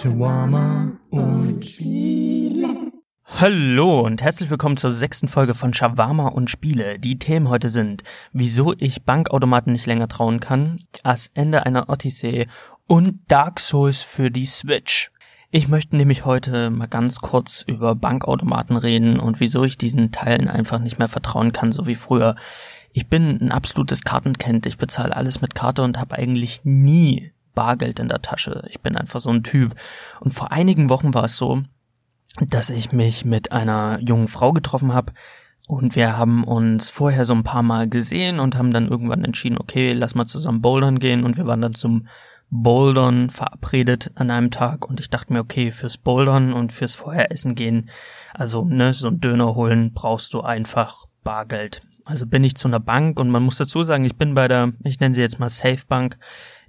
Shawarma und Spiele. Hallo und herzlich willkommen zur sechsten Folge von Shawarma und Spiele. Die Themen heute sind, wieso ich Bankautomaten nicht länger trauen kann, das Ende einer Odyssee und Dark Souls für die Switch. Ich möchte nämlich heute mal ganz kurz über Bankautomaten reden und wieso ich diesen Teilen einfach nicht mehr vertrauen kann, so wie früher. Ich bin ein absolutes Kartenkind. Ich bezahle alles mit Karte und habe eigentlich nie Bargeld in der Tasche. Ich bin einfach so ein Typ. Und vor einigen Wochen war es so, dass ich mich mit einer jungen Frau getroffen habe und wir haben uns vorher so ein paar Mal gesehen und haben dann irgendwann entschieden, okay, lass mal zusammen bouldern gehen und wir waren dann zum Bouldern verabredet an einem Tag und ich dachte mir, okay, fürs Bouldern und fürs Vorheressen gehen, also ne, so ein Döner holen, brauchst du einfach Bargeld. Also bin ich zu einer Bank und man muss dazu sagen, ich bin bei der, ich nenne sie jetzt mal Safe Bank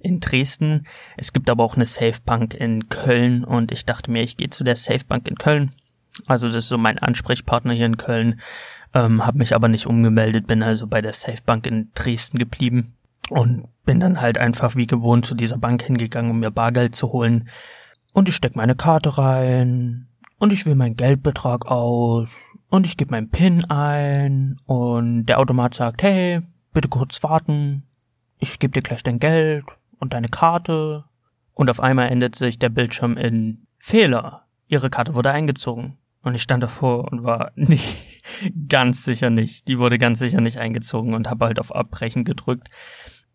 in Dresden. Es gibt aber auch eine Safe Bank in Köln und ich dachte mir, ich gehe zu der Safe Bank in Köln. Also das ist so mein Ansprechpartner hier in Köln. Ähm, habe mich aber nicht umgemeldet, bin also bei der Safe Bank in Dresden geblieben und bin dann halt einfach wie gewohnt zu dieser Bank hingegangen, um mir Bargeld zu holen. Und ich steck meine Karte rein und ich will meinen Geldbetrag aus und ich gebe meinen PIN ein und der Automat sagt, hey, bitte kurz warten, ich gebe dir gleich dein Geld und deine Karte. Und auf einmal endet sich der Bildschirm in Fehler. Ihre Karte wurde eingezogen. Und ich stand davor und war nicht, ganz sicher nicht. Die wurde ganz sicher nicht eingezogen und habe halt auf Abbrechen gedrückt.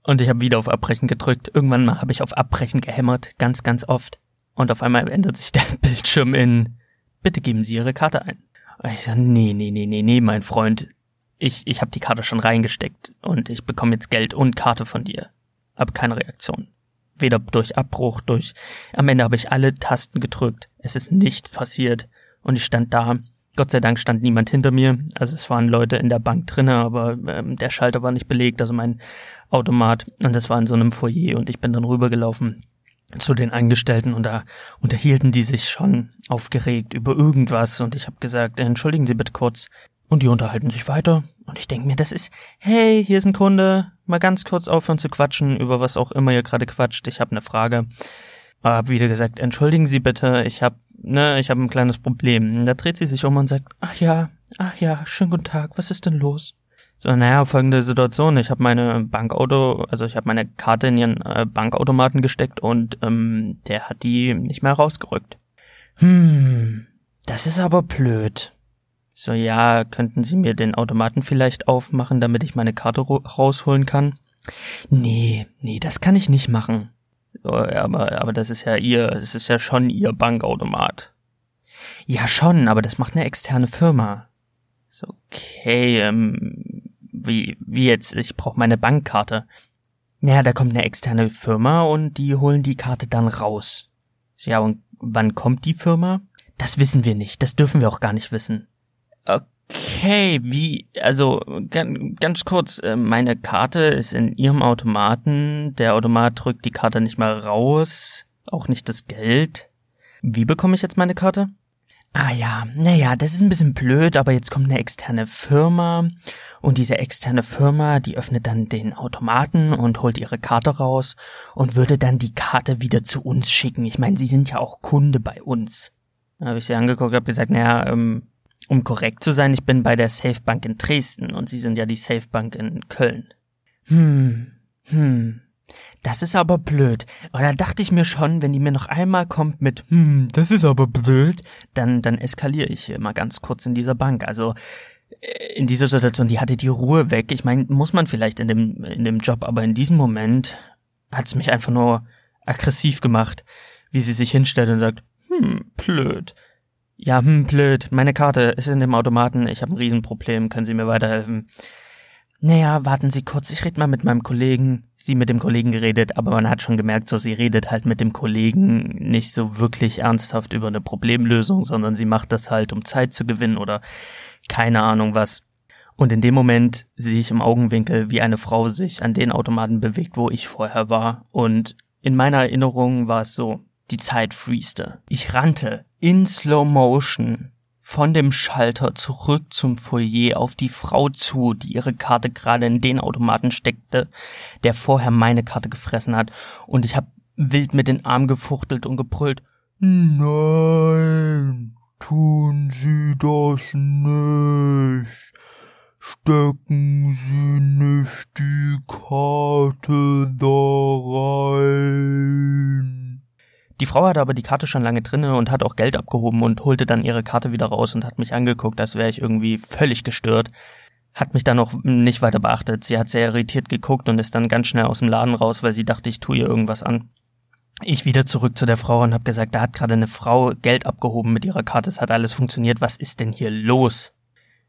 Und ich habe wieder auf Abbrechen gedrückt. Irgendwann mal habe ich auf Abbrechen gehämmert, ganz, ganz oft. Und auf einmal ändert sich der Bildschirm in Bitte geben Sie Ihre Karte ein. Und ich sage, nee, nee, nee, nee, nee, mein Freund. Ich, ich habe die Karte schon reingesteckt und ich bekomme jetzt Geld und Karte von dir. Aber keine Reaktion. Weder durch Abbruch, durch. Am Ende habe ich alle Tasten gedrückt. Es ist nichts passiert. Und ich stand da. Gott sei Dank stand niemand hinter mir. Also es waren Leute in der Bank drinne, aber ähm, der Schalter war nicht belegt, also mein Automat. Und das war in so einem Foyer und ich bin dann rübergelaufen zu den Angestellten und da unterhielten die sich schon aufgeregt über irgendwas und ich habe gesagt, entschuldigen Sie bitte kurz. Und die unterhalten sich weiter und ich denke mir, das ist, hey, hier ist ein Kunde, mal ganz kurz aufhören zu quatschen, über was auch immer ihr gerade quatscht, ich habe eine Frage. Hab wieder gesagt, entschuldigen Sie bitte, ich habe ne, ich habe ein kleines Problem. Da dreht sie sich um und sagt, ach ja, ach ja, schönen guten Tag, was ist denn los? So, naja, folgende Situation. Ich habe meine Bankauto, also ich habe meine Karte in ihren äh, Bankautomaten gesteckt und ähm, der hat die nicht mehr rausgerückt. Hm, das ist aber blöd. So, ja, könnten Sie mir den Automaten vielleicht aufmachen, damit ich meine Karte rausholen kann? Nee, nee, das kann ich nicht machen. So, aber, aber das ist ja ihr, es ist ja schon ihr Bankautomat. Ja, schon, aber das macht eine externe Firma. So, okay, ähm, wie, wie jetzt, ich brauche meine Bankkarte. Naja, da kommt eine externe Firma und die holen die Karte dann raus. Ja, und wann kommt die Firma? Das wissen wir nicht, das dürfen wir auch gar nicht wissen. Okay, wie, also ganz kurz, äh, meine Karte ist in Ihrem Automaten, der Automat drückt die Karte nicht mal raus, auch nicht das Geld. Wie bekomme ich jetzt meine Karte? Ah ja, naja, das ist ein bisschen blöd, aber jetzt kommt eine externe Firma und diese externe Firma, die öffnet dann den Automaten und holt ihre Karte raus und würde dann die Karte wieder zu uns schicken. Ich meine, sie sind ja auch Kunde bei uns. Da habe ich sie angeguckt, habe gesagt, naja, ähm, um korrekt zu sein, ich bin bei der Safe Bank in Dresden und Sie sind ja die Safe Bank in Köln. Hm, hm, das ist aber blöd. Und da dachte ich mir schon, wenn die mir noch einmal kommt mit, hm, das ist aber blöd, dann, dann eskaliere ich hier mal ganz kurz in dieser Bank. Also, äh, in dieser Situation, die hatte die Ruhe weg. Ich meine, muss man vielleicht in dem, in dem Job, aber in diesem Moment hat es mich einfach nur aggressiv gemacht, wie sie sich hinstellt und sagt, hm, blöd. Ja, hm, blöd. Meine Karte ist in dem Automaten. Ich habe ein Riesenproblem. Können Sie mir weiterhelfen? naja, warten Sie kurz, ich rede mal mit meinem Kollegen. Sie mit dem Kollegen geredet, aber man hat schon gemerkt, so sie redet halt mit dem Kollegen nicht so wirklich ernsthaft über eine Problemlösung, sondern sie macht das halt, um Zeit zu gewinnen oder keine Ahnung was. Und in dem Moment sehe ich im Augenwinkel, wie eine Frau sich an den Automaten bewegt, wo ich vorher war. Und in meiner Erinnerung war es so, die Zeit freeste. Ich rannte in Slow Motion von dem Schalter zurück zum Foyer auf die Frau zu, die ihre Karte gerade in den Automaten steckte, der vorher meine Karte gefressen hat, und ich hab wild mit den Armen gefuchtelt und gebrüllt. Nein, tun Sie das nicht. Stecken Sie nicht die Karte da rein. Die Frau hatte aber die Karte schon lange drinne und hat auch Geld abgehoben und holte dann ihre Karte wieder raus und hat mich angeguckt, als wäre ich irgendwie völlig gestört. Hat mich dann auch nicht weiter beachtet. Sie hat sehr irritiert geguckt und ist dann ganz schnell aus dem Laden raus, weil sie dachte, ich tue ihr irgendwas an. Ich wieder zurück zu der Frau und habe gesagt, da hat gerade eine Frau Geld abgehoben mit ihrer Karte, es hat alles funktioniert, was ist denn hier los?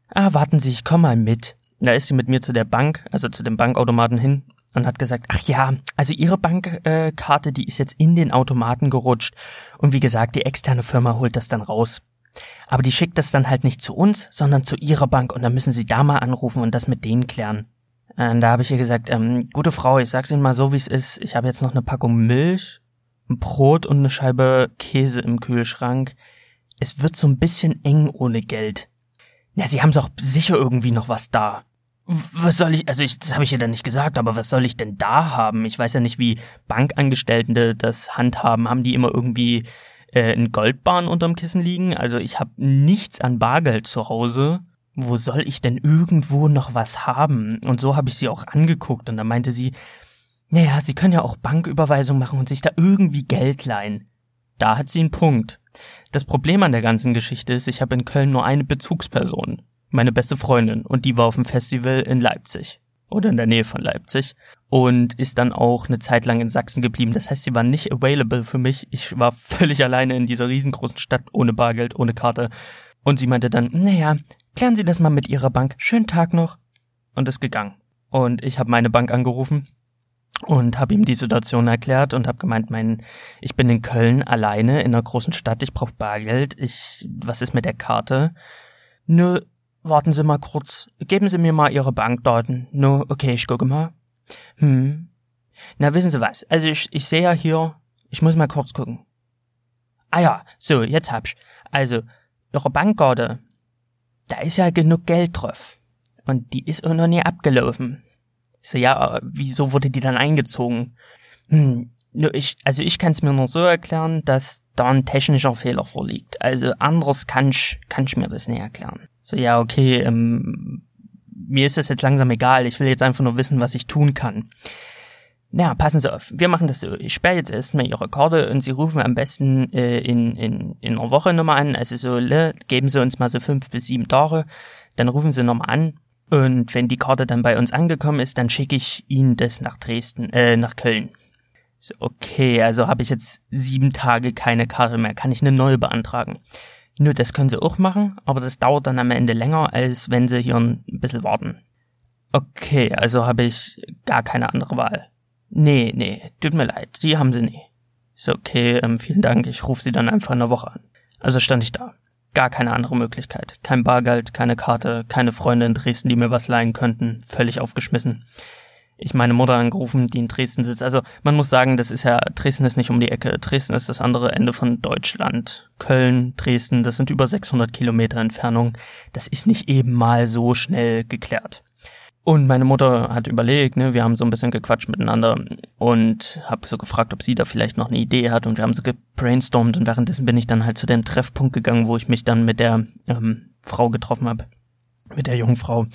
Ah, warten Sie, ich komm mal mit. Da ist sie mit mir zu der Bank, also zu dem Bankautomaten hin und hat gesagt, ach ja, also Ihre Bankkarte, äh, die ist jetzt in den Automaten gerutscht und wie gesagt, die externe Firma holt das dann raus. Aber die schickt das dann halt nicht zu uns, sondern zu Ihrer Bank und dann müssen Sie da mal anrufen und das mit denen klären. Und da habe ich ihr gesagt, ähm, gute Frau, ich sag's Ihnen mal so, wie es ist. Ich habe jetzt noch eine Packung Milch, ein Brot und eine Scheibe Käse im Kühlschrank. Es wird so ein bisschen eng ohne Geld. Ja, Sie haben doch sicher irgendwie noch was da. Was soll ich, also ich, das habe ich ja dann nicht gesagt, aber was soll ich denn da haben? Ich weiß ja nicht, wie Bankangestellte das handhaben. Haben die immer irgendwie äh, ein Goldbahn unterm Kissen liegen? Also ich habe nichts an Bargeld zu Hause. Wo soll ich denn irgendwo noch was haben? Und so habe ich sie auch angeguckt und da meinte sie, naja, Sie können ja auch Banküberweisung machen und sich da irgendwie Geld leihen. Da hat sie einen Punkt. Das Problem an der ganzen Geschichte ist, ich habe in Köln nur eine Bezugsperson meine beste Freundin und die war auf dem Festival in Leipzig oder in der Nähe von Leipzig und ist dann auch eine Zeit lang in Sachsen geblieben. Das heißt, sie war nicht available für mich. Ich war völlig alleine in dieser riesengroßen Stadt ohne Bargeld, ohne Karte. Und sie meinte dann, naja, klären Sie das mal mit Ihrer Bank. Schönen Tag noch. Und ist gegangen. Und ich habe meine Bank angerufen und habe ihm die Situation erklärt und habe gemeint, mein, ich bin in Köln alleine in einer großen Stadt, ich brauche Bargeld. Ich, was ist mit der Karte? Nö, Warten Sie mal kurz. Geben Sie mir mal Ihre Bankdaten. No, okay, ich gucke mal. Hm. Na, wissen Sie was? Also ich, ich sehe ja hier, ich muss mal kurz gucken. Ah ja, so, jetzt hab's. Also, Ihre Bankkarte, da ist ja genug Geld drauf. Und die ist auch noch nie abgelaufen. So, ja, wieso wurde die dann eingezogen? Hm, nur ich, also ich kann es mir nur so erklären, dass da ein technischer Fehler vorliegt. Also anders kann ich, kann ich mir das nicht erklären. So, ja, okay, ähm, mir ist das jetzt langsam egal. Ich will jetzt einfach nur wissen, was ich tun kann. Na, passen Sie auf. Wir machen das so. Ich sperre jetzt erstmal Ihre Karte und Sie rufen am besten äh, in, in, in einer Woche nochmal an. Also so, le, geben Sie uns mal so fünf bis sieben Tage. Dann rufen Sie nochmal an. Und wenn die Karte dann bei uns angekommen ist, dann schicke ich Ihnen das nach Dresden, äh, nach Köln. So, okay, also habe ich jetzt sieben Tage keine Karte mehr. Kann ich eine neue beantragen? Nö, das können sie auch machen, aber das dauert dann am Ende länger, als wenn sie hier ein bisschen warten. Okay, also habe ich gar keine andere Wahl. Nee, nee, tut mir leid, die haben sie nie. Ist okay, ähm, vielen Dank, ich rufe sie dann einfach in einer Woche an. Also stand ich da. Gar keine andere Möglichkeit. Kein Bargeld, keine Karte, keine Freunde in Dresden, die mir was leihen könnten. Völlig aufgeschmissen ich meine Mutter angerufen, die in Dresden sitzt. Also man muss sagen, das ist ja, Dresden ist nicht um die Ecke. Dresden ist das andere Ende von Deutschland. Köln, Dresden, das sind über 600 Kilometer Entfernung. Das ist nicht eben mal so schnell geklärt. Und meine Mutter hat überlegt, ne, wir haben so ein bisschen gequatscht miteinander und habe so gefragt, ob sie da vielleicht noch eine Idee hat und wir haben so gebrainstormt und währenddessen bin ich dann halt zu dem Treffpunkt gegangen, wo ich mich dann mit der ähm, Frau getroffen habe, mit der jungen Frau.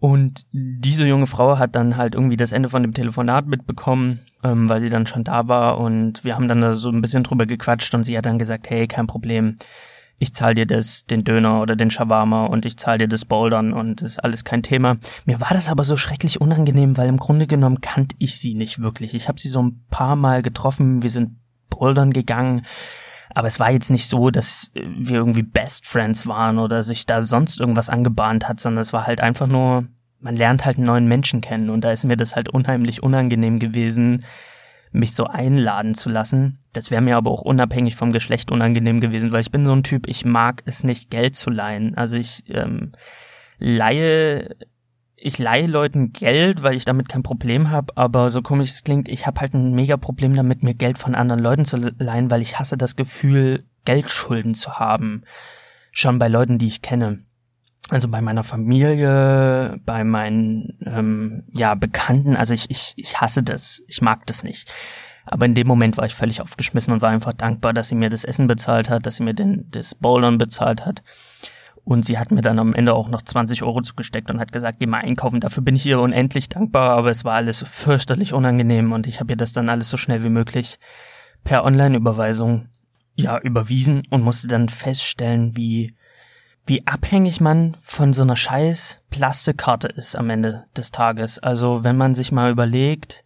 Und diese junge Frau hat dann halt irgendwie das Ende von dem Telefonat mitbekommen, ähm, weil sie dann schon da war und wir haben dann da so ein bisschen drüber gequatscht und sie hat dann gesagt, hey, kein Problem, ich zahl dir das, den Döner oder den Shawarma und ich zahl dir das Bouldern und ist alles kein Thema. Mir war das aber so schrecklich unangenehm, weil im Grunde genommen kannte ich sie nicht wirklich. Ich habe sie so ein paar Mal getroffen, wir sind Bouldern gegangen aber es war jetzt nicht so, dass wir irgendwie Best Friends waren oder sich da sonst irgendwas angebahnt hat, sondern es war halt einfach nur, man lernt halt einen neuen Menschen kennen und da ist mir das halt unheimlich unangenehm gewesen, mich so einladen zu lassen. Das wäre mir aber auch unabhängig vom Geschlecht unangenehm gewesen, weil ich bin so ein Typ, ich mag es nicht, Geld zu leihen. Also ich ähm, leihe ich leihe Leuten Geld, weil ich damit kein Problem habe, aber so komisch es klingt, ich habe halt ein mega Problem damit, mir Geld von anderen Leuten zu leihen, weil ich hasse das Gefühl, Geldschulden zu haben. Schon bei Leuten, die ich kenne. Also bei meiner Familie, bei meinen ähm, ja Bekannten, also ich, ich, ich hasse das, ich mag das nicht. Aber in dem Moment war ich völlig aufgeschmissen und war einfach dankbar, dass sie mir das Essen bezahlt hat, dass sie mir den, das Bowlern bezahlt hat. Und sie hat mir dann am Ende auch noch 20 Euro zugesteckt und hat gesagt, geh mal einkaufen. Dafür bin ich ihr unendlich dankbar, aber es war alles fürchterlich unangenehm und ich habe ihr das dann alles so schnell wie möglich per Online-Überweisung ja überwiesen und musste dann feststellen, wie wie abhängig man von so einer scheiß Plastikkarte ist am Ende des Tages. Also wenn man sich mal überlegt,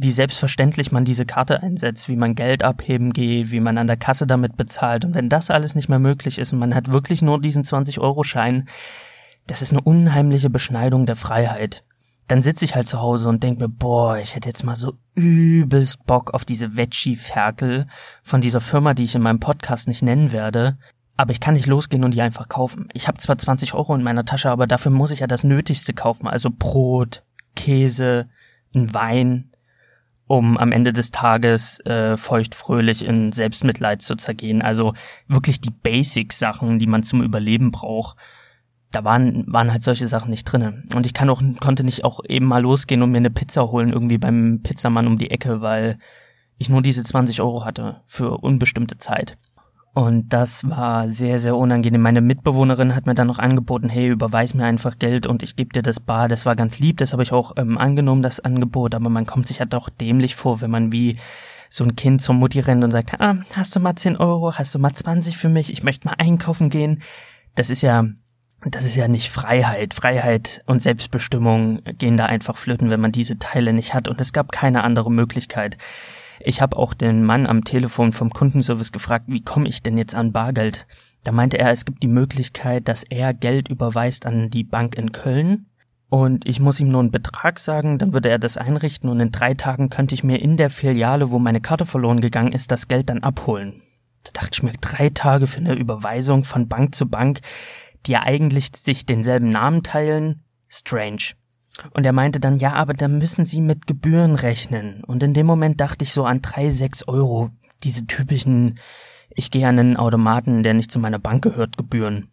wie selbstverständlich man diese Karte einsetzt, wie man Geld abheben geht, wie man an der Kasse damit bezahlt. Und wenn das alles nicht mehr möglich ist und man hat wirklich nur diesen 20-Euro-Schein, das ist eine unheimliche Beschneidung der Freiheit. Dann sitze ich halt zu Hause und denke mir, boah, ich hätte jetzt mal so übelst Bock auf diese Veggie-Ferkel von dieser Firma, die ich in meinem Podcast nicht nennen werde aber ich kann nicht losgehen und die einfach kaufen. Ich habe zwar 20 Euro in meiner Tasche, aber dafür muss ich ja das Nötigste kaufen, also Brot, Käse, ein Wein, um am Ende des Tages äh, feuchtfröhlich in Selbstmitleid zu zergehen. Also wirklich die Basic-Sachen, die man zum Überleben braucht. Da waren, waren halt solche Sachen nicht drinnen. Und ich kann auch, konnte nicht auch eben mal losgehen und mir eine Pizza holen, irgendwie beim Pizzamann um die Ecke, weil ich nur diese 20 Euro hatte für unbestimmte Zeit. Und das war sehr, sehr unangenehm. Meine Mitbewohnerin hat mir dann noch angeboten, hey, überweis mir einfach Geld und ich gebe dir das bar. Das war ganz lieb, das habe ich auch ähm, angenommen, das Angebot. Aber man kommt sich ja doch dämlich vor, wenn man wie so ein Kind zur Mutti rennt und sagt, ah, hast du mal 10 Euro, hast du mal 20 für mich, ich möchte mal einkaufen gehen. Das ist ja, das ist ja nicht Freiheit. Freiheit und Selbstbestimmung gehen da einfach flöten, wenn man diese Teile nicht hat. Und es gab keine andere Möglichkeit. Ich habe auch den Mann am Telefon vom Kundenservice gefragt, wie komme ich denn jetzt an Bargeld? Da meinte er, es gibt die Möglichkeit, dass er Geld überweist an die Bank in Köln und ich muss ihm nur einen Betrag sagen, dann würde er das einrichten und in drei Tagen könnte ich mir in der Filiale, wo meine Karte verloren gegangen ist, das Geld dann abholen. Da dachte ich mir, drei Tage für eine Überweisung von Bank zu Bank, die ja eigentlich sich denselben Namen teilen, strange. Und er meinte dann, ja, aber da müssen Sie mit Gebühren rechnen. Und in dem Moment dachte ich so an drei, sechs Euro, diese typischen, ich gehe an einen Automaten, der nicht zu meiner Bank gehört, Gebühren.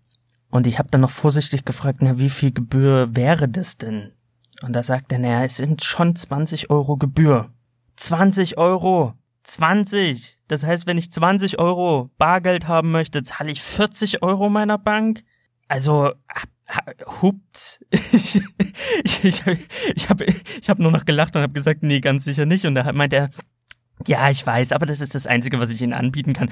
Und ich habe dann noch vorsichtig gefragt, na, wie viel Gebühr wäre das denn? Und da sagt er, naja, es sind schon 20 Euro Gebühr. 20 Euro! 20! Das heißt, wenn ich 20 Euro Bargeld haben möchte, zahle ich 40 Euro meiner Bank? Also, hupt. Ich, ich, ich, ich habe ich hab nur noch gelacht und habe gesagt, nee, ganz sicher nicht. Und da meint er, ja, ich weiß, aber das ist das Einzige, was ich Ihnen anbieten kann.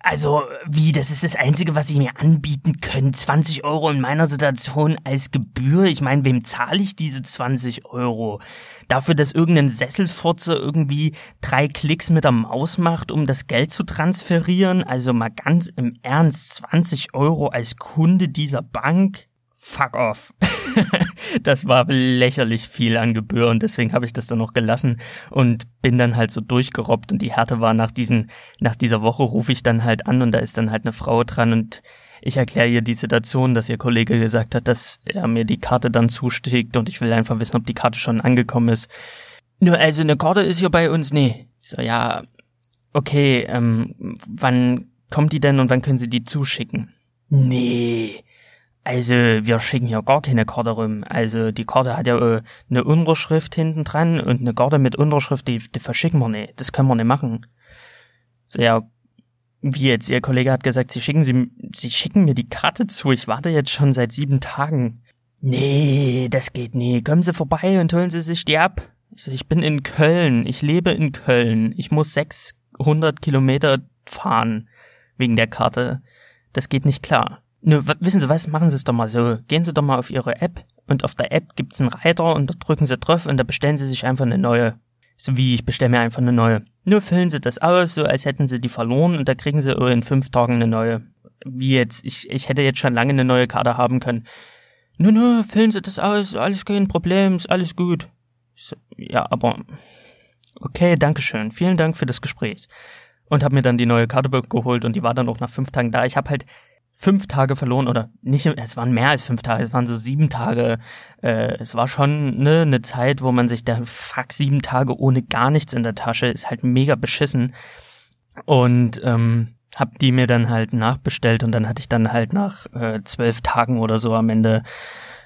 Also, wie, das ist das Einzige, was Sie mir anbieten können? 20 Euro in meiner Situation als Gebühr? Ich meine, wem zahle ich diese 20 Euro? Dafür, dass irgendein Sesselfurze irgendwie drei Klicks mit der Maus macht, um das Geld zu transferieren? Also mal ganz im Ernst, 20 Euro als Kunde dieser Bank? Fuck off. das war lächerlich viel an Gebühr und deswegen habe ich das dann noch gelassen und bin dann halt so durchgerobbt und die Härte war nach diesen, nach dieser Woche rufe ich dann halt an und da ist dann halt eine Frau dran und ich erkläre ihr die Situation, dass ihr Kollege gesagt hat, dass er mir die Karte dann zuschickt und ich will einfach wissen, ob die Karte schon angekommen ist. Nur, also eine Karte ist hier bei uns, nee. Ich so, ja, okay, ähm, wann kommt die denn und wann können Sie die zuschicken? Nee, also, wir schicken ja gar keine Karte rum. Also, die Karte hat ja äh, eine Unterschrift hinten dran und eine Karte mit Unterschrift, die, die verschicken wir nicht. Das können wir nicht machen. So, ja, wie jetzt? Ihr Kollege hat gesagt, sie schicken sie, sie schicken mir die Karte zu. Ich warte jetzt schon seit sieben Tagen. Nee, das geht nie. Kommen Sie vorbei und holen Sie sich die ab. Ich, so, ich bin in Köln. Ich lebe in Köln. Ich muss 600 Kilometer fahren. Wegen der Karte. Das geht nicht klar. Nö, wissen Sie was, machen Sie es doch mal so. Gehen Sie doch mal auf Ihre App und auf der App gibt's einen Reiter und da drücken Sie drauf und da bestellen Sie sich einfach eine neue. So wie ich bestelle mir einfach eine neue. Nur füllen Sie das aus, so als hätten Sie die verloren und da kriegen Sie in fünf Tagen eine neue. Wie jetzt, ich, ich hätte jetzt schon lange eine neue Karte haben können. Nur, nur, füllen Sie das aus, alles kein Problem, ist alles gut. So, ja, aber okay, Dankeschön, vielen Dank für das Gespräch. Und habe mir dann die neue Karte geholt und die war dann auch nach fünf Tagen da. Ich habe halt fünf Tage verloren oder nicht, es waren mehr als fünf Tage, es waren so sieben Tage. Äh, es war schon ne, eine Zeit, wo man sich da, fuck, sieben Tage ohne gar nichts in der Tasche, ist halt mega beschissen. Und ähm, hab die mir dann halt nachbestellt und dann hatte ich dann halt nach äh, zwölf Tagen oder so am Ende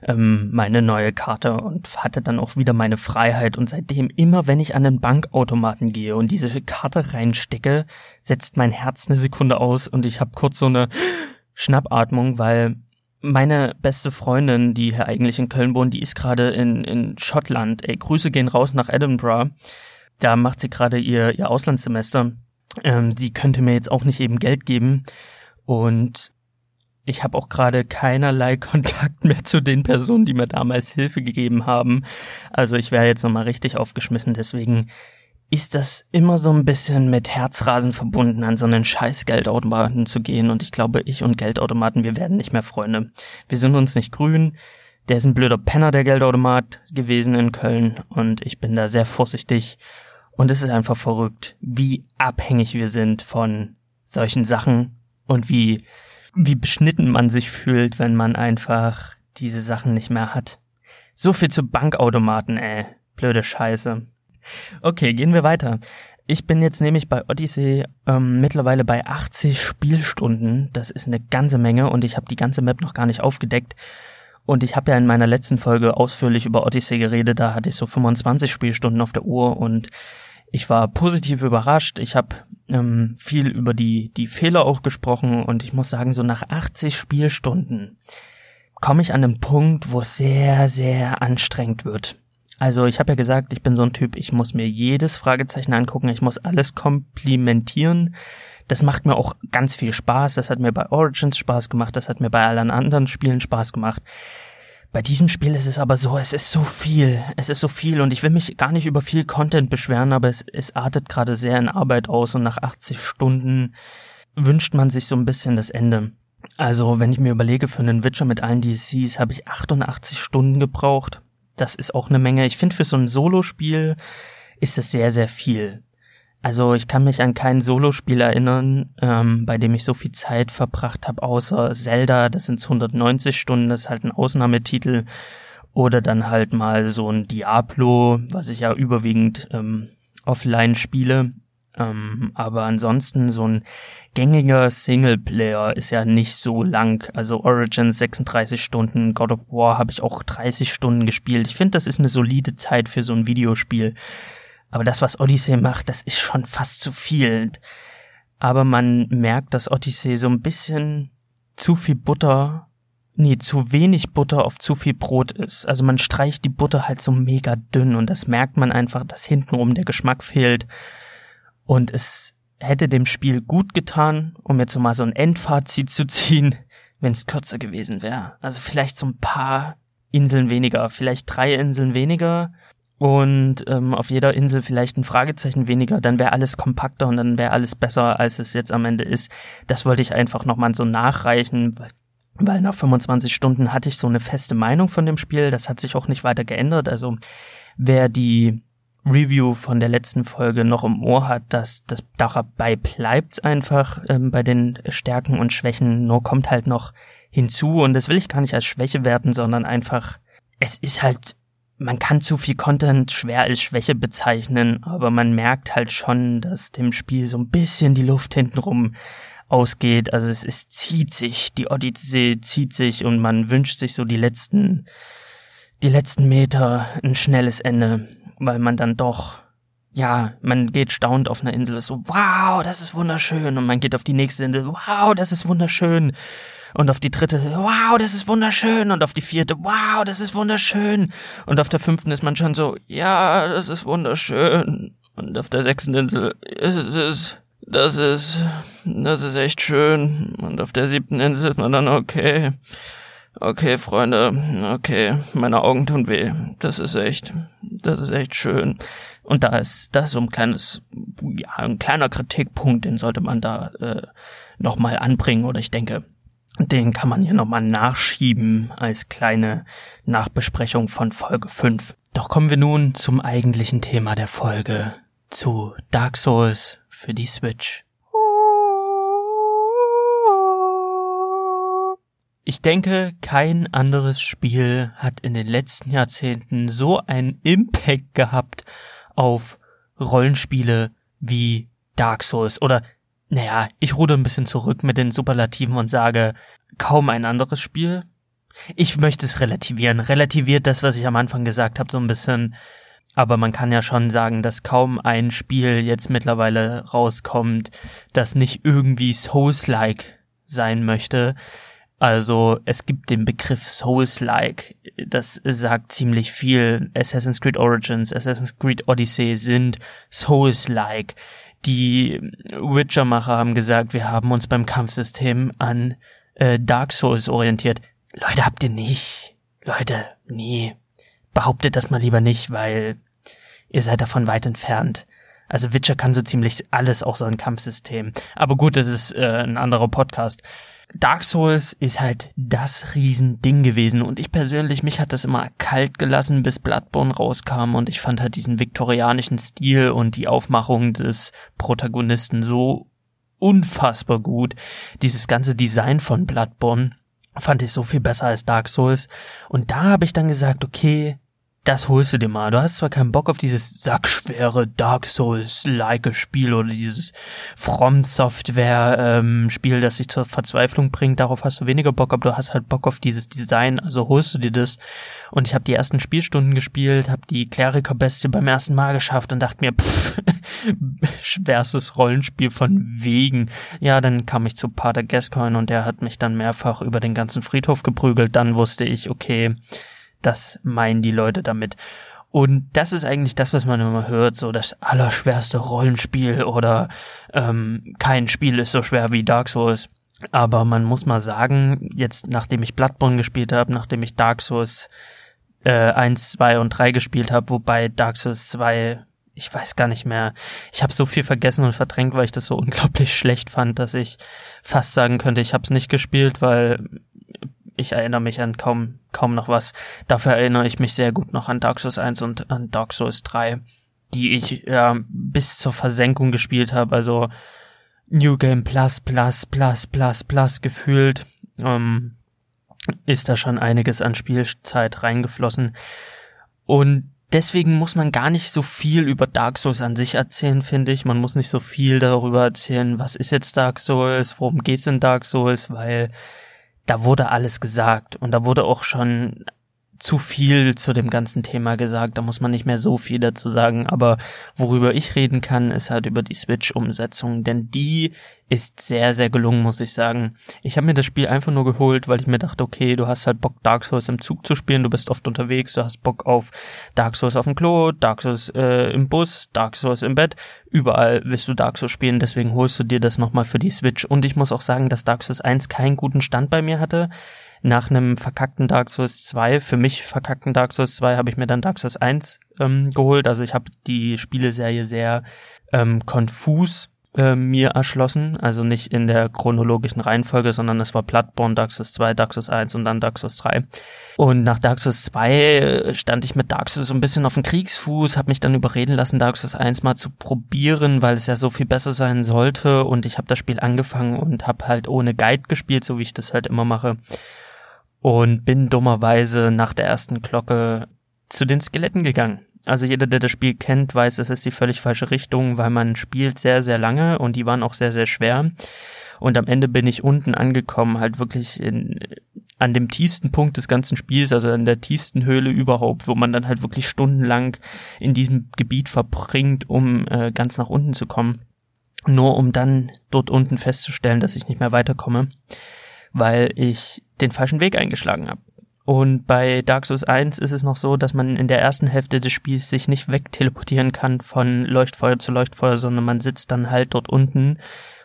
ähm, meine neue Karte und hatte dann auch wieder meine Freiheit. Und seitdem immer, wenn ich an den Bankautomaten gehe und diese Karte reinstecke, setzt mein Herz eine Sekunde aus und ich habe kurz so eine Schnappatmung, weil meine beste Freundin, die hier eigentlich in Köln wohnt, die ist gerade in, in Schottland. Ey, Grüße gehen raus nach Edinburgh. Da macht sie gerade ihr, ihr Auslandssemester. Ähm, sie könnte mir jetzt auch nicht eben Geld geben. Und ich habe auch gerade keinerlei Kontakt mehr zu den Personen, die mir damals Hilfe gegeben haben. Also ich wäre jetzt nochmal richtig aufgeschmissen. Deswegen ist das immer so ein bisschen mit Herzrasen verbunden, an so einen scheiß Geldautomaten zu gehen. Und ich glaube, ich und Geldautomaten, wir werden nicht mehr Freunde. Wir sind uns nicht grün. Der ist ein blöder Penner, der Geldautomat gewesen in Köln. Und ich bin da sehr vorsichtig. Und es ist einfach verrückt, wie abhängig wir sind von solchen Sachen und wie, wie beschnitten man sich fühlt, wenn man einfach diese Sachen nicht mehr hat. So viel zu Bankautomaten, ey. Blöde Scheiße. Okay, gehen wir weiter. Ich bin jetzt nämlich bei Odyssey ähm, mittlerweile bei 80 Spielstunden. Das ist eine ganze Menge und ich habe die ganze Map noch gar nicht aufgedeckt. Und ich habe ja in meiner letzten Folge ausführlich über Odyssey geredet. Da hatte ich so 25 Spielstunden auf der Uhr und ich war positiv überrascht. Ich habe ähm, viel über die, die Fehler auch gesprochen und ich muss sagen, so nach 80 Spielstunden komme ich an den Punkt, wo es sehr, sehr anstrengend wird. Also ich habe ja gesagt, ich bin so ein Typ, ich muss mir jedes Fragezeichen angucken, ich muss alles komplimentieren. Das macht mir auch ganz viel Spaß. Das hat mir bei Origins Spaß gemacht, das hat mir bei allen anderen Spielen Spaß gemacht. Bei diesem Spiel ist es aber so, es ist so viel, es ist so viel und ich will mich gar nicht über viel Content beschweren, aber es, es artet gerade sehr in Arbeit aus und nach 80 Stunden wünscht man sich so ein bisschen das Ende. Also, wenn ich mir überlege, für einen Witcher mit allen DCs habe ich 88 Stunden gebraucht. Das ist auch eine Menge. Ich finde, für so ein Solospiel ist es sehr, sehr viel. Also ich kann mich an kein Solospiel erinnern, ähm, bei dem ich so viel Zeit verbracht habe, außer Zelda, das sind 190 Stunden, das ist halt ein Ausnahmetitel. Oder dann halt mal so ein Diablo, was ich ja überwiegend ähm, offline spiele. Ähm, aber ansonsten so ein gängiger Singleplayer ist ja nicht so lang. Also Origins 36 Stunden, God of War habe ich auch 30 Stunden gespielt. Ich finde, das ist eine solide Zeit für so ein Videospiel. Aber das, was Odyssey macht, das ist schon fast zu viel. Aber man merkt, dass Odyssey so ein bisschen zu viel Butter, nee, zu wenig Butter auf zu viel Brot ist. Also man streicht die Butter halt so mega dünn und das merkt man einfach, dass hintenrum der Geschmack fehlt. Und es hätte dem Spiel gut getan, um jetzt mal so ein Endfazit zu ziehen, wenn es kürzer gewesen wäre. Also vielleicht so ein paar Inseln weniger, vielleicht drei Inseln weniger und ähm, auf jeder Insel vielleicht ein Fragezeichen weniger, dann wäre alles kompakter und dann wäre alles besser, als es jetzt am Ende ist. Das wollte ich einfach nochmal so nachreichen, weil nach 25 Stunden hatte ich so eine feste Meinung von dem Spiel. Das hat sich auch nicht weiter geändert. Also wer die Review von der letzten Folge noch im Ohr hat, dass das dabei bleibt einfach ähm, bei den Stärken und Schwächen, nur kommt halt noch hinzu und das will ich gar nicht als Schwäche werten, sondern einfach, es ist halt, man kann zu viel Content schwer als Schwäche bezeichnen, aber man merkt halt schon, dass dem Spiel so ein bisschen die Luft hintenrum ausgeht. Also es, es zieht sich, die Odyssee zieht sich und man wünscht sich so die letzten, die letzten Meter ein schnelles Ende weil man dann doch, ja, man geht staunend auf einer Insel, ist so, wow, das ist wunderschön. Und man geht auf die nächste Insel, wow, das ist wunderschön. Und auf die dritte, wow, das ist wunderschön. Und auf die vierte, wow, das ist wunderschön. Und auf der fünften ist man schon so, ja, das ist wunderschön. Und auf der sechsten Insel, ist es, das ist, das ist echt schön. Und auf der siebten Insel ist man dann, okay, Okay, Freunde, okay, meine Augen tun weh. Das ist echt, das ist echt schön. Und da ist, das ist so ein kleines, ja, ein kleiner Kritikpunkt, den sollte man da äh, nochmal anbringen. Oder ich denke, den kann man hier nochmal nachschieben als kleine Nachbesprechung von Folge 5. Doch kommen wir nun zum eigentlichen Thema der Folge, zu Dark Souls für die Switch. Ich denke, kein anderes Spiel hat in den letzten Jahrzehnten so einen Impact gehabt auf Rollenspiele wie Dark Souls oder naja, ich rude ein bisschen zurück mit den Superlativen und sage, kaum ein anderes Spiel ich möchte es relativieren. Relativiert das, was ich am Anfang gesagt habe, so ein bisschen. Aber man kann ja schon sagen, dass kaum ein Spiel jetzt mittlerweile rauskommt, das nicht irgendwie Souls-like sein möchte. Also es gibt den Begriff Souls-like. Das sagt ziemlich viel. Assassin's Creed Origins, Assassin's Creed Odyssey sind Souls-like. Die Witcher-Macher haben gesagt, wir haben uns beim Kampfsystem an äh, Dark Souls orientiert. Leute, habt ihr nicht. Leute, nee. Behauptet das mal lieber nicht, weil ihr seid davon weit entfernt. Also Witcher kann so ziemlich alles, auch so ein Kampfsystem. Aber gut, das ist äh, ein anderer Podcast. Dark Souls ist halt das Riesending gewesen und ich persönlich, mich hat das immer kalt gelassen, bis Bloodborne rauskam und ich fand halt diesen viktorianischen Stil und die Aufmachung des Protagonisten so unfassbar gut. Dieses ganze Design von Bloodborne fand ich so viel besser als Dark Souls. Und da habe ich dann gesagt, okay, das holst du dir mal. Du hast zwar keinen Bock auf dieses sackschwere Dark Souls-like Spiel oder dieses From Software-Spiel, ähm, das dich zur Verzweiflung bringt. Darauf hast du weniger Bock, aber du hast halt Bock auf dieses Design. Also holst du dir das. Und ich habe die ersten Spielstunden gespielt, habe die Kleriker-Bestie beim ersten Mal geschafft und dachte mir, pff, schwerstes Rollenspiel von wegen. Ja, dann kam ich zu Pater Gascoigne und der hat mich dann mehrfach über den ganzen Friedhof geprügelt. Dann wusste ich, okay, das meinen die Leute damit. Und das ist eigentlich das, was man immer hört, so das allerschwerste Rollenspiel oder ähm, kein Spiel ist so schwer wie Dark Souls. Aber man muss mal sagen, jetzt nachdem ich Bloodborne gespielt habe, nachdem ich Dark Souls äh, 1, 2 und 3 gespielt habe, wobei Dark Souls 2, ich weiß gar nicht mehr, ich habe so viel vergessen und verdrängt, weil ich das so unglaublich schlecht fand, dass ich fast sagen könnte, ich habe es nicht gespielt, weil ich erinnere mich an kaum, kaum noch was. Dafür erinnere ich mich sehr gut noch an Dark Souls 1 und an Dark Souls 3, die ich ja bis zur Versenkung gespielt habe. Also New Game Plus, Plus, Plus, Plus, Plus gefühlt. Ähm, ist da schon einiges an Spielzeit reingeflossen. Und deswegen muss man gar nicht so viel über Dark Souls an sich erzählen, finde ich. Man muss nicht so viel darüber erzählen, was ist jetzt Dark Souls, worum geht's in Dark Souls, weil da wurde alles gesagt und da wurde auch schon zu viel zu dem ganzen Thema gesagt. Da muss man nicht mehr so viel dazu sagen. Aber worüber ich reden kann, ist halt über die Switch-Umsetzung, denn die ist sehr, sehr gelungen, muss ich sagen. Ich habe mir das Spiel einfach nur geholt, weil ich mir dachte, okay, du hast halt Bock, Dark Souls im Zug zu spielen, du bist oft unterwegs, du hast Bock auf Dark Souls auf dem Klo, Dark Souls äh, im Bus, Dark Souls im Bett. Überall willst du Dark Souls spielen, deswegen holst du dir das nochmal für die Switch. Und ich muss auch sagen, dass Dark Souls 1 keinen guten Stand bei mir hatte nach einem verkackten Dark Souls 2, für mich verkackten Dark Souls 2, habe ich mir dann Dark Souls 1 ähm, geholt. Also ich habe die Spieleserie sehr ähm, konfus äh, mir erschlossen. Also nicht in der chronologischen Reihenfolge, sondern es war Bloodborne, Dark Souls 2, Dark Souls 1 und dann Dark Souls 3. Und nach Dark Souls 2 äh, stand ich mit Dark Souls so ein bisschen auf dem Kriegsfuß, habe mich dann überreden lassen, Dark Souls 1 mal zu probieren, weil es ja so viel besser sein sollte. Und ich habe das Spiel angefangen und habe halt ohne Guide gespielt, so wie ich das halt immer mache und bin dummerweise nach der ersten Glocke zu den Skeletten gegangen. Also jeder, der das Spiel kennt, weiß, es ist die völlig falsche Richtung, weil man spielt sehr, sehr lange und die waren auch sehr, sehr schwer. Und am Ende bin ich unten angekommen, halt wirklich in, an dem tiefsten Punkt des ganzen Spiels, also an der tiefsten Höhle überhaupt, wo man dann halt wirklich stundenlang in diesem Gebiet verbringt, um äh, ganz nach unten zu kommen. Nur um dann dort unten festzustellen, dass ich nicht mehr weiterkomme, weil ich den falschen Weg eingeschlagen habe. Und bei Dark Souls 1 ist es noch so, dass man in der ersten Hälfte des Spiels sich nicht wegteleportieren kann von Leuchtfeuer zu Leuchtfeuer, sondern man sitzt dann halt dort unten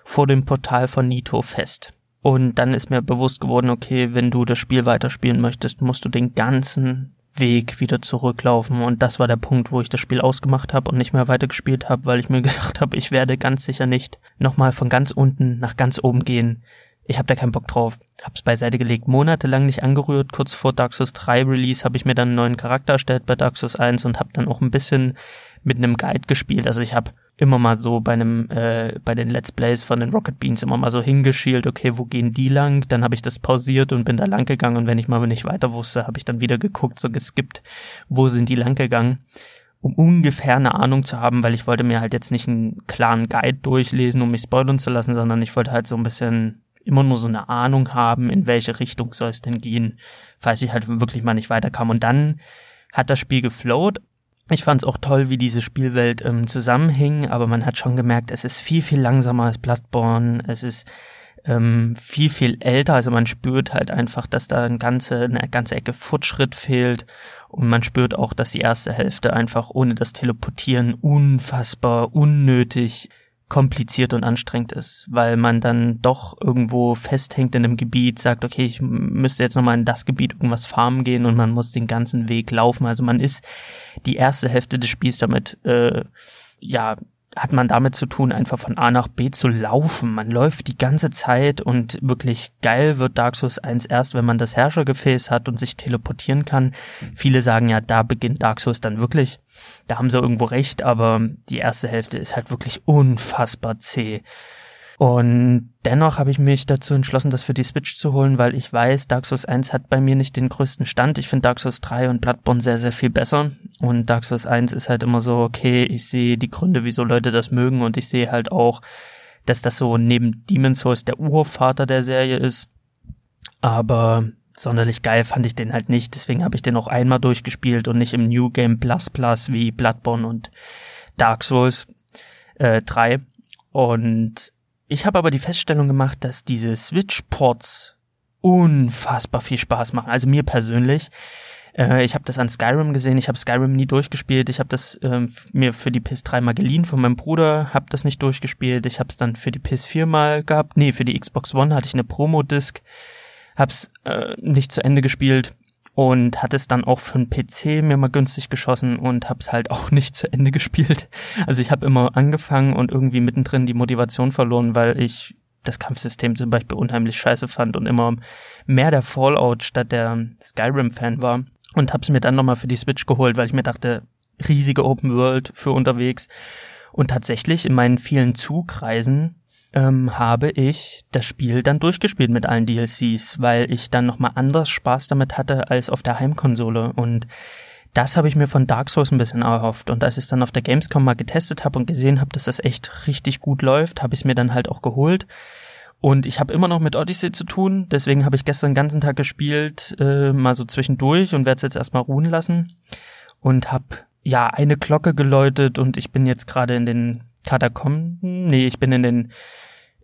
vor dem Portal von Nito fest. Und dann ist mir bewusst geworden, okay, wenn du das Spiel weiterspielen möchtest, musst du den ganzen Weg wieder zurücklaufen. Und das war der Punkt, wo ich das Spiel ausgemacht habe und nicht mehr weitergespielt habe, weil ich mir gedacht habe, ich werde ganz sicher nicht nochmal von ganz unten nach ganz oben gehen ich habe da keinen Bock drauf. Hab's beiseite gelegt, monatelang nicht angerührt. Kurz vor Dark Souls 3 Release habe ich mir dann einen neuen Charakter erstellt bei Dark Souls 1 und habe dann auch ein bisschen mit einem Guide gespielt. Also ich habe immer mal so bei einem äh, bei den Let's Plays von den Rocket Beans immer mal so hingeschielt, okay, wo gehen die lang? Dann habe ich das pausiert und bin da lang gegangen und wenn ich mal nicht weiter wusste, habe ich dann wieder geguckt, so geskippt, wo sind die lang gegangen um ungefähr eine Ahnung zu haben, weil ich wollte mir halt jetzt nicht einen klaren Guide durchlesen, um mich spoilern zu lassen, sondern ich wollte halt so ein bisschen immer nur so eine Ahnung haben, in welche Richtung soll es denn gehen, falls ich halt wirklich mal nicht weiterkam. Und dann hat das Spiel geflowt. Ich fand es auch toll, wie diese Spielwelt ähm, zusammenhing, aber man hat schon gemerkt, es ist viel, viel langsamer als Bloodborne. Es ist ähm, viel, viel älter. Also man spürt halt einfach, dass da eine ganze, eine ganze Ecke Fortschritt fehlt. Und man spürt auch, dass die erste Hälfte einfach ohne das Teleportieren unfassbar unnötig kompliziert und anstrengend ist, weil man dann doch irgendwo festhängt in einem Gebiet, sagt, okay, ich müsste jetzt nochmal in das Gebiet irgendwas farmen gehen und man muss den ganzen Weg laufen. Also man ist die erste Hälfte des Spiels damit äh, ja hat man damit zu tun, einfach von A nach B zu laufen. Man läuft die ganze Zeit und wirklich geil wird Dark Souls 1 erst, wenn man das Herrschergefäß hat und sich teleportieren kann. Viele sagen ja, da beginnt Dark Souls dann wirklich. Da haben sie irgendwo recht, aber die erste Hälfte ist halt wirklich unfassbar zäh. Und dennoch habe ich mich dazu entschlossen, das für die Switch zu holen, weil ich weiß, Dark Souls 1 hat bei mir nicht den größten Stand. Ich finde Dark Souls 3 und Bloodborne sehr, sehr viel besser. Und Dark Souls 1 ist halt immer so, okay, ich sehe die Gründe, wieso Leute das mögen und ich sehe halt auch, dass das so neben Demon's Souls der Urvater der Serie ist. Aber sonderlich geil fand ich den halt nicht. Deswegen habe ich den auch einmal durchgespielt und nicht im New Game Plus Plus wie Bloodborne und Dark Souls äh, 3. Und ich habe aber die Feststellung gemacht, dass diese Switch-Ports unfassbar viel Spaß machen. Also mir persönlich. Äh, ich habe das an Skyrim gesehen. Ich habe Skyrim nie durchgespielt. Ich habe das äh, mir für die PS3 mal geliehen von meinem Bruder. Habe das nicht durchgespielt. Ich habe es dann für die PS4 mal gehabt. Nee, für die Xbox One hatte ich eine Promo-Disc. Hab's äh, nicht zu Ende gespielt und hatte es dann auch für einen PC mir mal günstig geschossen und hab's halt auch nicht zu Ende gespielt. Also ich habe immer angefangen und irgendwie mittendrin die Motivation verloren, weil ich das Kampfsystem zum Beispiel unheimlich scheiße fand und immer mehr der Fallout statt der Skyrim-Fan war. Und hab's mir dann nochmal für die Switch geholt, weil ich mir dachte, riesige Open World für unterwegs. Und tatsächlich in meinen vielen Zugreisen ähm, habe ich das Spiel dann durchgespielt mit allen DLCs, weil ich dann nochmal anders Spaß damit hatte als auf der Heimkonsole. Und das habe ich mir von Dark Souls ein bisschen erhofft. Und als ich es dann auf der Gamescom mal getestet habe und gesehen habe, dass das echt richtig gut läuft, habe ich es mir dann halt auch geholt. Und ich habe immer noch mit Odyssey zu tun, deswegen habe ich gestern den ganzen Tag gespielt, äh, mal so zwischendurch und werde es jetzt erstmal ruhen lassen. Und habe ja eine Glocke geläutet und ich bin jetzt gerade in den Katakomben, nee, ich bin in den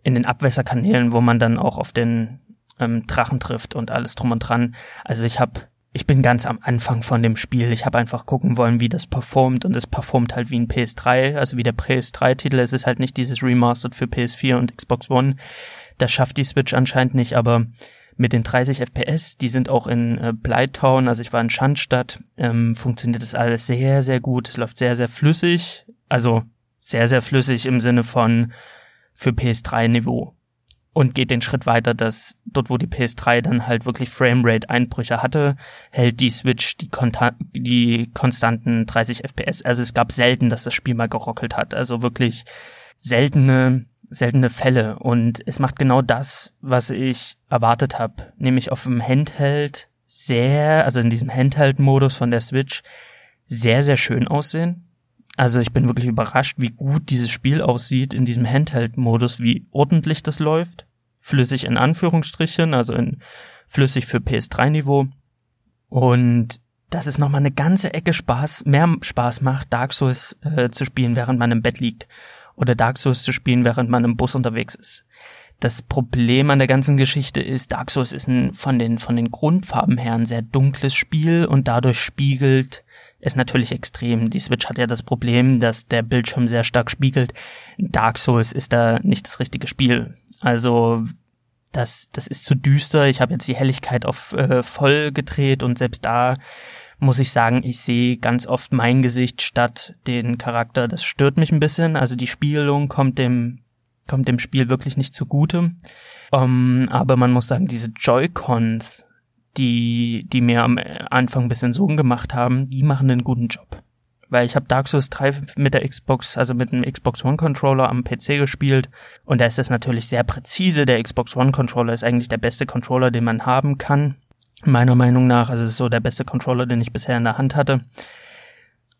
in den Abwässerkanälen, wo man dann auch auf den ähm, Drachen trifft und alles drum und dran. Also ich habe ich bin ganz am Anfang von dem Spiel. Ich habe einfach gucken wollen, wie das performt und es performt halt wie ein PS3, also wie der PS3-Titel. Es ist halt nicht dieses Remastered für PS4 und Xbox One. Das schafft die Switch anscheinend nicht, aber mit den 30 FPS, die sind auch in äh, Blytown, also ich war in Schandstadt, ähm, funktioniert das alles sehr, sehr gut. Es läuft sehr, sehr flüssig, also sehr, sehr flüssig im Sinne von für PS3-Niveau. Und geht den Schritt weiter, dass dort, wo die PS3 dann halt wirklich Framerate-Einbrüche hatte, hält die Switch die, Konta die konstanten 30 FPS. Also es gab selten, dass das Spiel mal gerockelt hat. Also wirklich seltene, seltene Fälle. Und es macht genau das, was ich erwartet habe. Nämlich auf dem Handheld sehr, also in diesem Handheld-Modus von der Switch, sehr, sehr schön aussehen also ich bin wirklich überrascht, wie gut dieses Spiel aussieht in diesem Handheld-Modus, wie ordentlich das läuft. Flüssig in Anführungsstrichen, also in flüssig für PS3-Niveau. Und dass es nochmal eine ganze Ecke Spaß, mehr Spaß macht, Dark Souls äh, zu spielen, während man im Bett liegt. Oder Dark Souls zu spielen, während man im Bus unterwegs ist. Das Problem an der ganzen Geschichte ist, Dark Souls ist ein von den, von den Grundfarben her ein sehr dunkles Spiel und dadurch spiegelt ist natürlich extrem. Die Switch hat ja das Problem, dass der Bildschirm sehr stark spiegelt. Dark Souls ist da nicht das richtige Spiel. Also das, das ist zu düster. Ich habe jetzt die Helligkeit auf äh, voll gedreht und selbst da muss ich sagen, ich sehe ganz oft mein Gesicht statt den Charakter. Das stört mich ein bisschen. Also die Spiegelung kommt dem, kommt dem Spiel wirklich nicht zugute. Um, ähm, aber man muss sagen, diese Joy-Cons die, die mir am Anfang ein bisschen Sorgen gemacht haben, die machen einen guten Job. Weil ich habe Dark Souls 3 mit der Xbox, also mit dem Xbox One Controller am PC gespielt und da ist das natürlich sehr präzise. Der Xbox One Controller ist eigentlich der beste Controller, den man haben kann. Meiner Meinung nach, also es ist so der beste Controller, den ich bisher in der Hand hatte.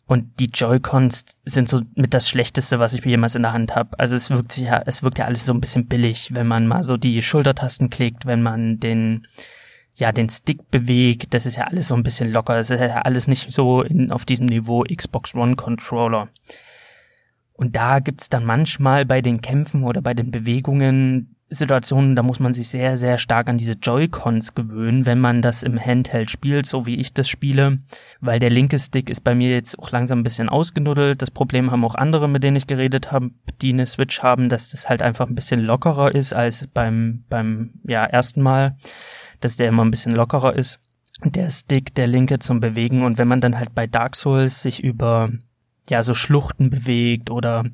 Und die Joy-Cons sind so mit das Schlechteste, was ich jemals in der Hand habe. Also es wirkt sich ja, es wirkt ja alles so ein bisschen billig, wenn man mal so die Schultertasten klickt, wenn man den, ja, den Stick bewegt. Das ist ja alles so ein bisschen locker. Das ist ja alles nicht so in, auf diesem Niveau Xbox One Controller. Und da gibt's dann manchmal bei den Kämpfen oder bei den Bewegungen Situationen, da muss man sich sehr, sehr stark an diese Joy-Cons gewöhnen, wenn man das im Handheld spielt, so wie ich das spiele, weil der linke Stick ist bei mir jetzt auch langsam ein bisschen ausgenuddelt. Das Problem haben auch andere, mit denen ich geredet habe, die eine Switch haben, dass das halt einfach ein bisschen lockerer ist als beim, beim, ja, ersten Mal, dass der immer ein bisschen lockerer ist. Der Stick, der linke zum Bewegen und wenn man dann halt bei Dark Souls sich über, ja, so Schluchten bewegt oder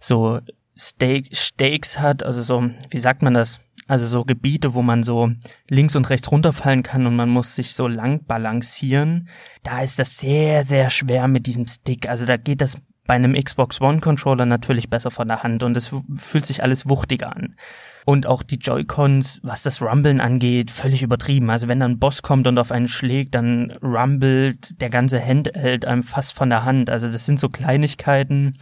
so Steak, Steaks hat, also so, wie sagt man das? Also so Gebiete, wo man so links und rechts runterfallen kann und man muss sich so lang balancieren. Da ist das sehr, sehr schwer mit diesem Stick. Also da geht das bei einem Xbox One Controller natürlich besser von der Hand und es fühlt sich alles wuchtiger an. Und auch die Joy-Cons, was das Rumblen angeht, völlig übertrieben. Also wenn dann ein Boss kommt und auf einen schlägt, dann rumbelt der ganze Handheld einem fast von der Hand. Also das sind so Kleinigkeiten,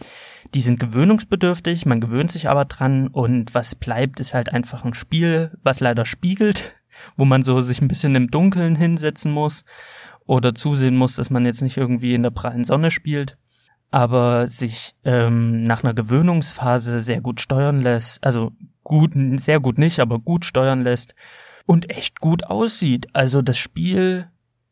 die sind gewöhnungsbedürftig, man gewöhnt sich aber dran und was bleibt, ist halt einfach ein Spiel, was leider spiegelt, wo man so sich ein bisschen im Dunkeln hinsetzen muss oder zusehen muss, dass man jetzt nicht irgendwie in der prallen Sonne spielt, aber sich ähm, nach einer Gewöhnungsphase sehr gut steuern lässt, also gut, sehr gut nicht, aber gut steuern lässt und echt gut aussieht. Also das Spiel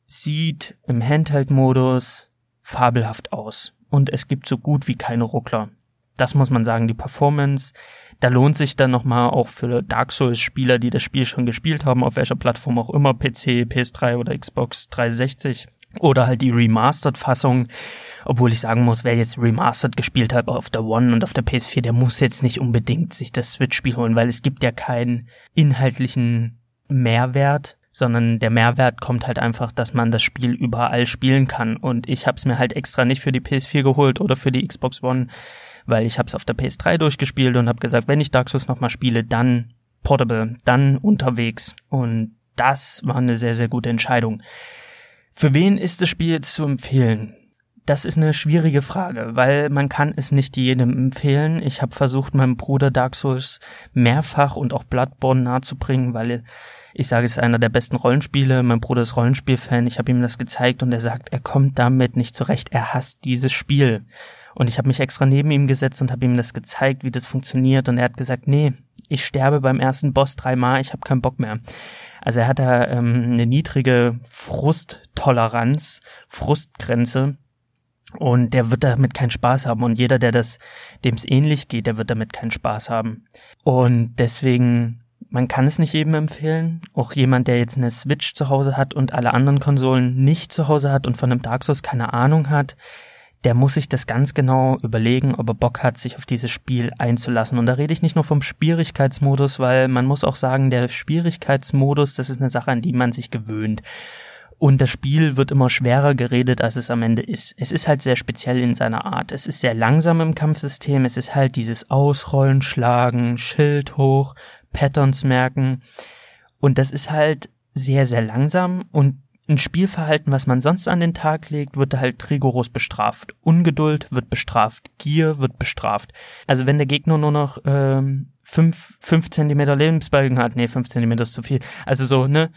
sieht im Handheld-Modus fabelhaft aus und es gibt so gut wie keine Ruckler. Das muss man sagen, die Performance, da lohnt sich dann nochmal auch für Dark Souls Spieler, die das Spiel schon gespielt haben, auf welcher Plattform auch immer, PC, PS3 oder Xbox 360 oder halt die Remastered Fassung. Obwohl ich sagen muss, wer jetzt Remastered gespielt hat auf der One und auf der PS4, der muss jetzt nicht unbedingt sich das Switch-Spiel holen, weil es gibt ja keinen inhaltlichen Mehrwert sondern der Mehrwert kommt halt einfach, dass man das Spiel überall spielen kann. Und ich habe es mir halt extra nicht für die PS4 geholt oder für die Xbox One, weil ich habe es auf der PS3 durchgespielt und habe gesagt, wenn ich Dark Souls nochmal spiele, dann portable, dann unterwegs. Und das war eine sehr, sehr gute Entscheidung. Für wen ist das Spiel jetzt zu empfehlen? Das ist eine schwierige Frage, weil man kann es nicht jedem empfehlen. Ich habe versucht, meinem Bruder Dark Souls mehrfach und auch Bloodborne nahezubringen, weil ich sage, es ist einer der besten Rollenspiele. Mein Bruder ist Rollenspielfan. Ich habe ihm das gezeigt und er sagt, er kommt damit nicht zurecht. Er hasst dieses Spiel. Und ich habe mich extra neben ihm gesetzt und habe ihm das gezeigt, wie das funktioniert. Und er hat gesagt, nee, ich sterbe beim ersten Boss dreimal, ich habe keinen Bock mehr. Also er hat da ähm, eine niedrige Frusttoleranz, Frustgrenze. Und der wird damit keinen Spaß haben. Und jeder, der das, dem es ähnlich geht, der wird damit keinen Spaß haben. Und deswegen man kann es nicht jedem empfehlen. Auch jemand, der jetzt eine Switch zu Hause hat und alle anderen Konsolen nicht zu Hause hat und von einem Dark Souls keine Ahnung hat, der muss sich das ganz genau überlegen, ob er Bock hat, sich auf dieses Spiel einzulassen. Und da rede ich nicht nur vom Schwierigkeitsmodus, weil man muss auch sagen, der Schwierigkeitsmodus, das ist eine Sache, an die man sich gewöhnt. Und das Spiel wird immer schwerer geredet, als es am Ende ist. Es ist halt sehr speziell in seiner Art. Es ist sehr langsam im Kampfsystem. Es ist halt dieses Ausrollen, Schlagen, Schild hoch, Patterns merken. Und das ist halt sehr, sehr langsam und ein Spielverhalten, was man sonst an den Tag legt, wird halt rigoros bestraft. Ungeduld wird bestraft. Gier wird bestraft. Also wenn der Gegner nur noch ähm, fünf, fünf Zentimeter Lebensbalken hat, nee, fünf Zentimeter ist zu viel. Also so, ne,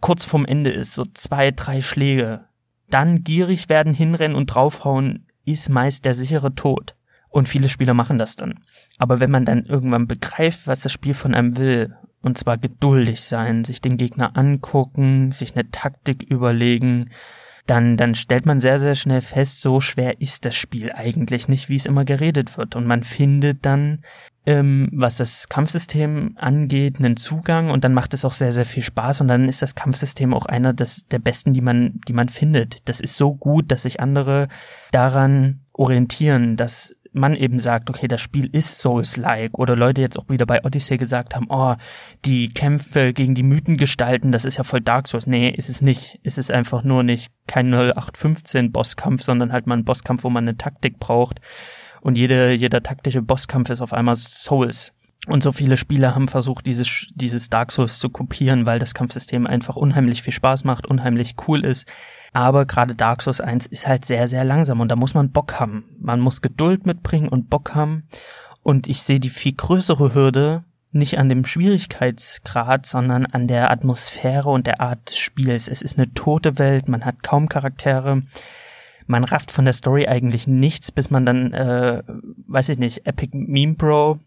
kurz vorm Ende ist, so zwei, drei Schläge. Dann gierig werden, hinrennen und draufhauen, ist meist der sichere Tod. Und viele Spieler machen das dann. Aber wenn man dann irgendwann begreift, was das Spiel von einem will, und zwar geduldig sein, sich den Gegner angucken, sich eine Taktik überlegen, dann, dann stellt man sehr, sehr schnell fest, so schwer ist das Spiel eigentlich nicht, wie es immer geredet wird. Und man findet dann, ähm, was das Kampfsystem angeht, einen Zugang und dann macht es auch sehr, sehr viel Spaß und dann ist das Kampfsystem auch einer des, der besten, die man, die man findet. Das ist so gut, dass sich andere daran orientieren, dass man eben sagt, okay, das Spiel ist Souls-like oder Leute jetzt auch wieder bei Odyssey gesagt haben, oh, die Kämpfe gegen die Mythengestalten, das ist ja voll Dark Souls. Nee, ist es nicht. Es ist einfach nur nicht kein 0815 Bosskampf, sondern halt mal ein Bosskampf, wo man eine Taktik braucht. Und jede, jeder taktische Bosskampf ist auf einmal Souls. Und so viele Spieler haben versucht, dieses, dieses Dark Souls zu kopieren, weil das Kampfsystem einfach unheimlich viel Spaß macht, unheimlich cool ist Aber gerade Dark Souls 1 ist halt sehr, sehr langsam und da muss man Bock haben. Man muss Geduld mitbringen und Bock haben. Und ich sehe die viel größere Hürde nicht an dem Schwierigkeitsgrad, sondern an der Atmosphäre und der Art des Spiels. Es ist eine tote Welt, man hat kaum Charaktere. Man rafft von der Story eigentlich nichts, bis man dann, äh, weiß ich nicht, Epic Meme Bro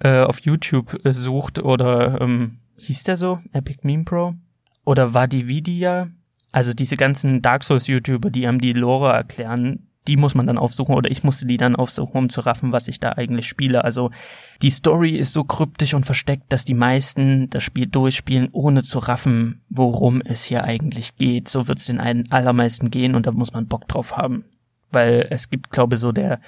äh, auf YouTube äh, sucht oder ähm, hieß der so? Epic Meme Pro? Oder war die Vidia? Also diese ganzen Dark Souls YouTuber, die einem die Lore erklären, die muss man dann aufsuchen oder ich musste die dann aufsuchen, um zu raffen, was ich da eigentlich spiele. Also die Story ist so kryptisch und versteckt, dass die meisten das Spiel durchspielen, ohne zu raffen, worum es hier eigentlich geht. So wird es den allermeisten gehen und da muss man Bock drauf haben. Weil es gibt, glaube so der,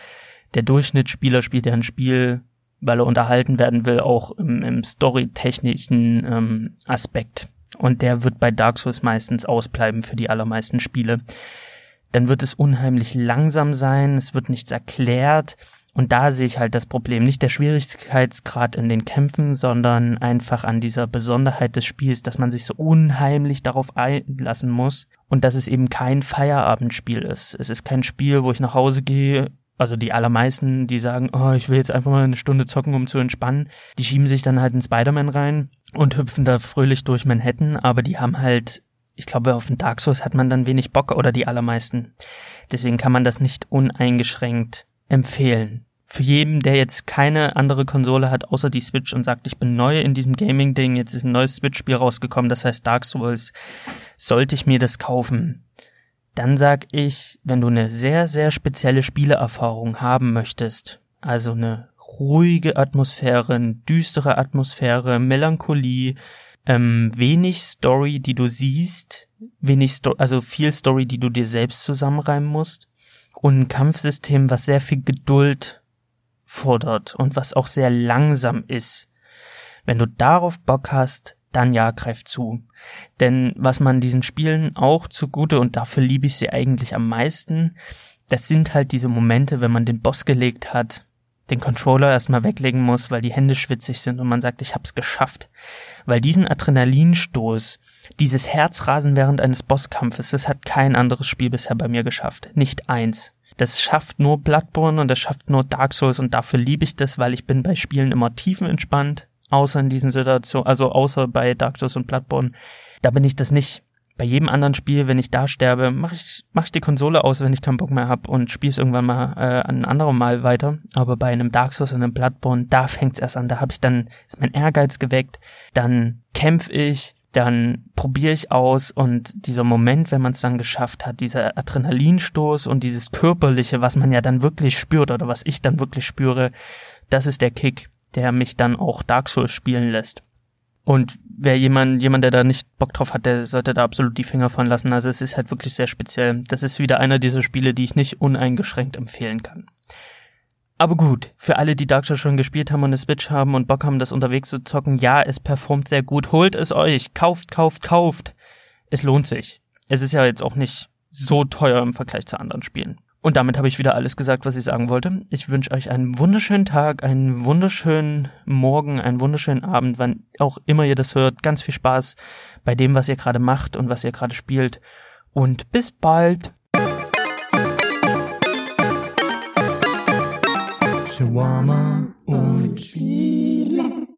der Durchschnittsspieler spielt ja ein Spiel weil er unterhalten werden will, auch im, im storytechnischen ähm, Aspekt. Und der wird bei Dark Souls meistens ausbleiben für die allermeisten Spiele. Dann wird es unheimlich langsam sein, es wird nichts erklärt. Und da sehe ich halt das Problem. Nicht der Schwierigkeitsgrad in den Kämpfen, sondern einfach an dieser Besonderheit des Spiels, dass man sich so unheimlich darauf einlassen muss und dass es eben kein Feierabendspiel ist. Es ist kein Spiel, wo ich nach Hause gehe, also die allermeisten, die sagen, oh, ich will jetzt einfach mal eine Stunde zocken, um zu entspannen, die schieben sich dann halt in Spider-Man rein und hüpfen da fröhlich durch Manhattan, aber die haben halt, ich glaube, auf den Dark Souls hat man dann wenig Bock oder die allermeisten. Deswegen kann man das nicht uneingeschränkt empfehlen. Für jeden, der jetzt keine andere Konsole hat, außer die Switch und sagt, ich bin neu in diesem Gaming-Ding, jetzt ist ein neues Switch-Spiel rausgekommen, das heißt Dark Souls, sollte ich mir das kaufen dann sag ich, wenn du eine sehr, sehr spezielle Spieleerfahrung haben möchtest, also eine ruhige Atmosphäre, eine düstere Atmosphäre, Melancholie, ähm, wenig Story, die du siehst, wenig Sto also viel Story, die du dir selbst zusammenreimen musst und ein Kampfsystem, was sehr viel Geduld fordert und was auch sehr langsam ist. Wenn du darauf Bock hast, dann ja, greift zu. Denn was man diesen Spielen auch zugute, und dafür liebe ich sie eigentlich am meisten, das sind halt diese Momente, wenn man den Boss gelegt hat, den Controller erstmal weglegen muss, weil die Hände schwitzig sind und man sagt, ich hab's geschafft. Weil diesen Adrenalinstoß, dieses Herzrasen während eines Bosskampfes, das hat kein anderes Spiel bisher bei mir geschafft. Nicht eins. Das schafft nur Bloodborne und das schafft nur Dark Souls und dafür liebe ich das, weil ich bin bei Spielen immer tiefenentspannt außer in diesen Situationen, also außer bei Dark Souls und Bloodborne, da bin ich das nicht. Bei jedem anderen Spiel, wenn ich da sterbe, mache ich, mach ich die Konsole aus, wenn ich keinen Bock mehr hab und spiele es irgendwann mal äh, ein anderes Mal weiter. Aber bei einem Dark Souls und einem Bloodborne, da fängt's erst an. Da habe ich dann, ist mein Ehrgeiz geweckt, dann kämpf ich, dann probiere ich aus und dieser Moment, wenn man es dann geschafft hat, dieser Adrenalinstoß und dieses körperliche, was man ja dann wirklich spürt oder was ich dann wirklich spüre, das ist der Kick der mich dann auch Dark Souls spielen lässt. Und wer jemand, jemand, der da nicht Bock drauf hat, der sollte da absolut die Finger von lassen. Also es ist halt wirklich sehr speziell. Das ist wieder einer dieser Spiele, die ich nicht uneingeschränkt empfehlen kann. Aber gut, für alle, die Dark Souls schon gespielt haben und eine Switch haben und Bock haben, das unterwegs zu zocken, ja, es performt sehr gut. Holt es euch. Kauft, kauft, kauft. Es lohnt sich. Es ist ja jetzt auch nicht so teuer im Vergleich zu anderen Spielen. Und damit habe ich wieder alles gesagt, was ich sagen wollte. Ich wünsche euch einen wunderschönen Tag, einen wunderschönen Morgen, einen wunderschönen Abend, wann auch immer ihr das hört. Ganz viel Spaß bei dem, was ihr gerade macht und was ihr gerade spielt. Und bis bald. Shawarma und Spiele.